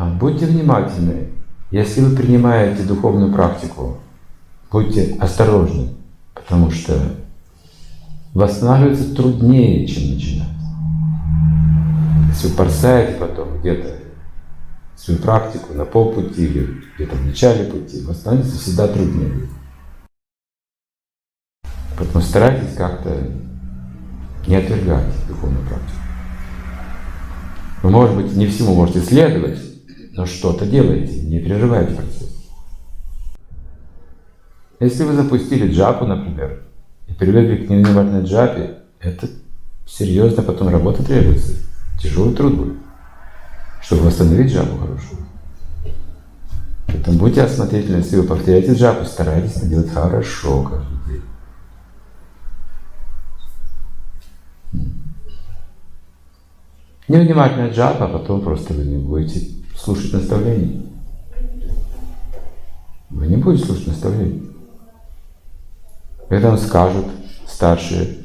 А, Будьте внимательны. Если вы принимаете духовную практику, будьте осторожны, потому что восстанавливаться труднее, чем начинать. Если вы порсаете потом где-то свою практику на полпути или где-то в начале пути, восстановиться всегда труднее. Поэтому старайтесь как-то не отвергать духовную практику. Вы, может быть, не всему можете следовать, но что-то делаете, не прерывайте процесс. Если вы запустили джапу, например, и привыкли к невнимательной джапе, это серьезно потом работа требуется. Тяжелый труд будет, чтобы восстановить джапу хорошую. Поэтому будьте осмотрительны, если вы повторяете джапу, старайтесь делать хорошо каждый день. Невнимательная джапа, а потом просто вы не будете слушать наставлений. Вы не будете слушать наставлений. Когда вам скажут старшие,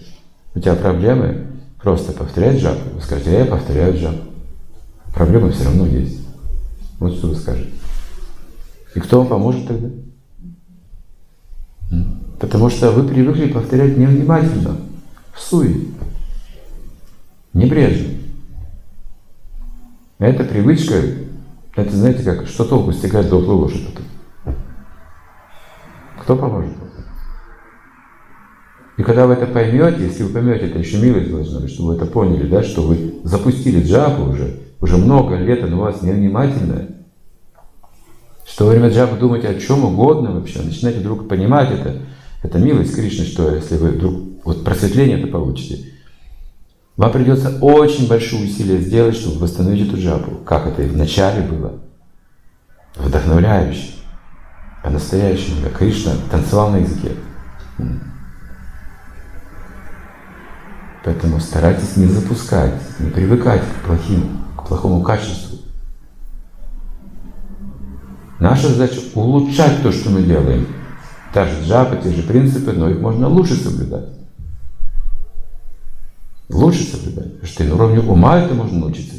у тебя проблемы, просто повторяй джапу. Вы скажете, я повторяю джапу. Проблемы все равно есть. Вот что вы скажете. И кто вам поможет тогда? Потому что вы привыкли повторять невнимательно, в суе, небрежно. Эта привычка, это знаете как, что толку стегать дохлую лошадь потом? Кто поможет? И когда вы это поймете, если вы поймете, это еще милость должна быть, чтобы вы это поняли, да, что вы запустили джапу уже, уже много лет, но у вас невнимательное, что во время джапы думаете о чем угодно вообще, начинаете вдруг понимать это, это милость Кришны, что если вы вдруг вот просветление это получите, вам придется очень большое усилие сделать, чтобы восстановить эту джапу. Как это и в начале было. Вдохновляюще. По-настоящему. Кришна танцевал на языке. Поэтому старайтесь не запускать, не привыкать к плохим, к плохому качеству. Наша задача улучшать то, что мы делаем. Та же джапа, те же принципы, но их можно лучше соблюдать. Лучше соблюдать. Потому что и на уровне ума это можно научиться.